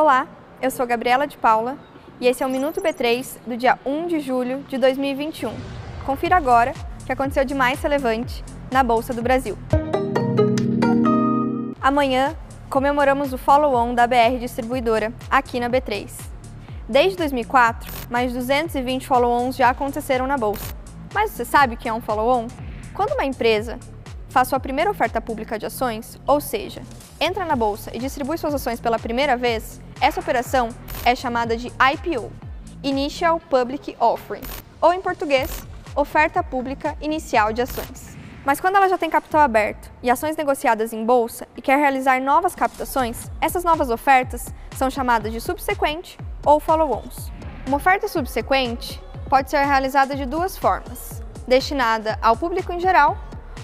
Olá, eu sou Gabriela de Paula e esse é o Minuto B3 do dia 1 de julho de 2021. Confira agora o que aconteceu de mais relevante na Bolsa do Brasil. Amanhã comemoramos o follow-on da BR Distribuidora aqui na B3. Desde 2004, mais de 220 follow-ons já aconteceram na Bolsa. Mas você sabe o que é um follow-on? Quando uma empresa faz sua primeira oferta pública de ações, ou seja, entra na bolsa e distribui suas ações pela primeira vez, essa operação é chamada de IPO, Initial Public Offering, ou em português, oferta pública inicial de ações. Mas quando ela já tem capital aberto e ações negociadas em bolsa e quer realizar novas captações, essas novas ofertas são chamadas de subsequente ou follow-ons. Uma oferta subsequente pode ser realizada de duas formas: destinada ao público em geral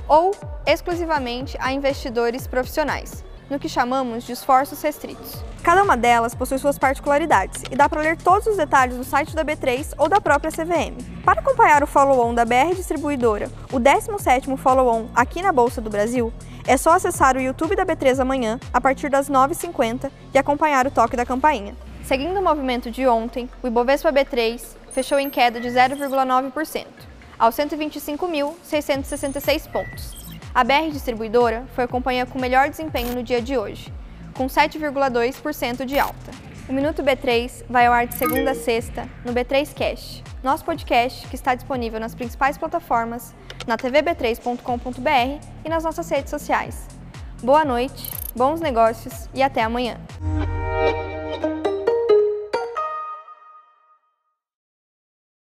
ou exclusivamente a investidores profissionais, no que chamamos de esforços restritos. Cada uma delas possui suas particularidades e dá para ler todos os detalhes no site da B3 ou da própria CVM. Para acompanhar o follow-on da BR Distribuidora, o 17º follow-on aqui na Bolsa do Brasil, é só acessar o YouTube da B3 amanhã, a partir das 9h50, e acompanhar o toque da campainha. Seguindo o movimento de ontem, o Ibovespa B3 fechou em queda de 0,9%, aos 125.666 pontos. A BR Distribuidora foi a companhia com melhor desempenho no dia de hoje, com 7,2% de alta. O Minuto B3 vai ao ar de segunda a sexta no B3 Cash, nosso podcast que está disponível nas principais plataformas, na tvb3.com.br e nas nossas redes sociais. Boa noite, bons negócios e até amanhã.